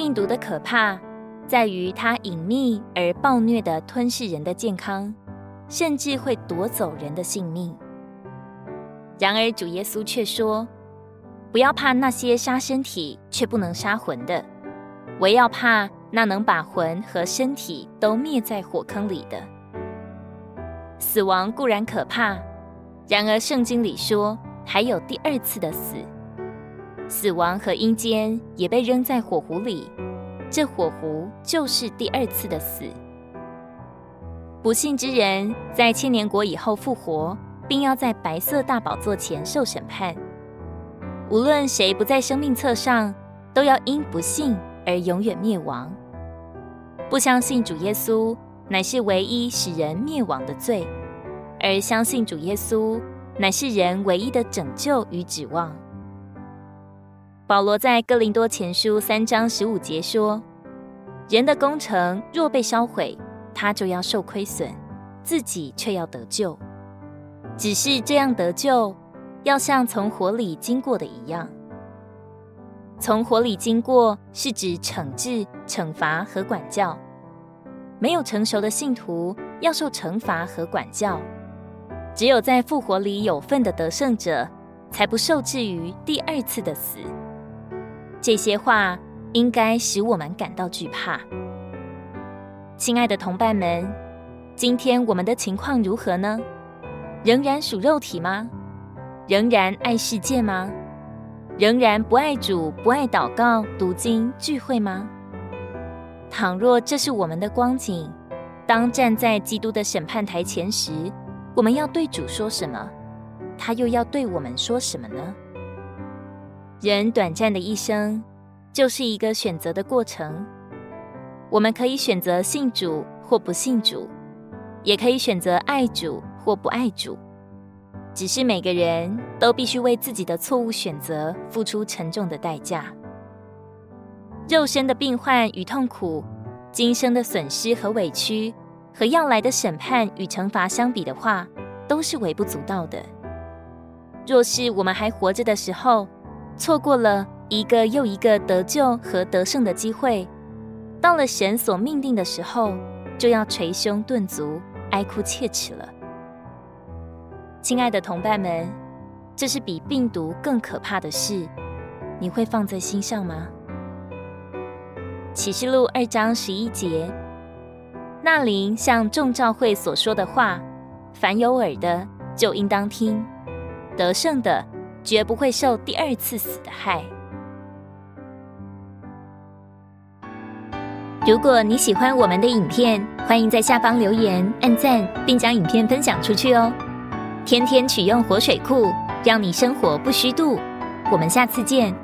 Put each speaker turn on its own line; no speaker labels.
病毒的可怕，在于它隐秘而暴虐地吞噬人的健康，甚至会夺走人的性命。然而主耶稣却说：“不要怕那些杀身体却不能杀魂的，唯要怕那能把魂和身体都灭在火坑里的。死亡固然可怕，然而圣经里说还有第二次的死。”死亡和阴间也被扔在火湖里，这火湖就是第二次的死。不信之人在千年国以后复活，并要在白色大宝座前受审判。无论谁不在生命册上，都要因不信而永远灭亡。不相信主耶稣，乃是唯一使人灭亡的罪；而相信主耶稣，乃是人唯一的拯救与指望。保罗在哥林多前书三章十五节说：“人的工程若被烧毁，他就要受亏损，自己却要得救。只是这样得救，要像从火里经过的一样。从火里经过，是指惩治、惩罚和管教。没有成熟的信徒要受惩罚和管教，只有在复活里有份的得胜者，才不受制于第二次的死。”这些话应该使我们感到惧怕。亲爱的同伴们，今天我们的情况如何呢？仍然属肉体吗？仍然爱世界吗？仍然不爱主、不爱祷告、读经、聚会吗？倘若这是我们的光景，当站在基督的审判台前时，我们要对主说什么？他又要对我们说什么呢？人短暂的一生，就是一个选择的过程。我们可以选择信主或不信主，也可以选择爱主或不爱主。只是每个人都必须为自己的错误选择付出沉重的代价。肉身的病患与痛苦，今生的损失和委屈，和要来的审判与惩罚相比的话，都是微不足道的。若是我们还活着的时候，错过了一个又一个得救和得胜的机会，到了神所命定的时候，就要捶胸顿足、哀哭切齿了。亲爱的同伴们，这是比病毒更可怕的事，你会放在心上吗？启示录二章十一节，那灵像众教会所说的话，凡有耳的就应当听，得胜的，绝不会受第二次死的害。如果你喜欢我们的影片，欢迎在下方留言、按赞，并将影片分享出去哦。天天取用活水库，让你生活不虚度。我们下次见。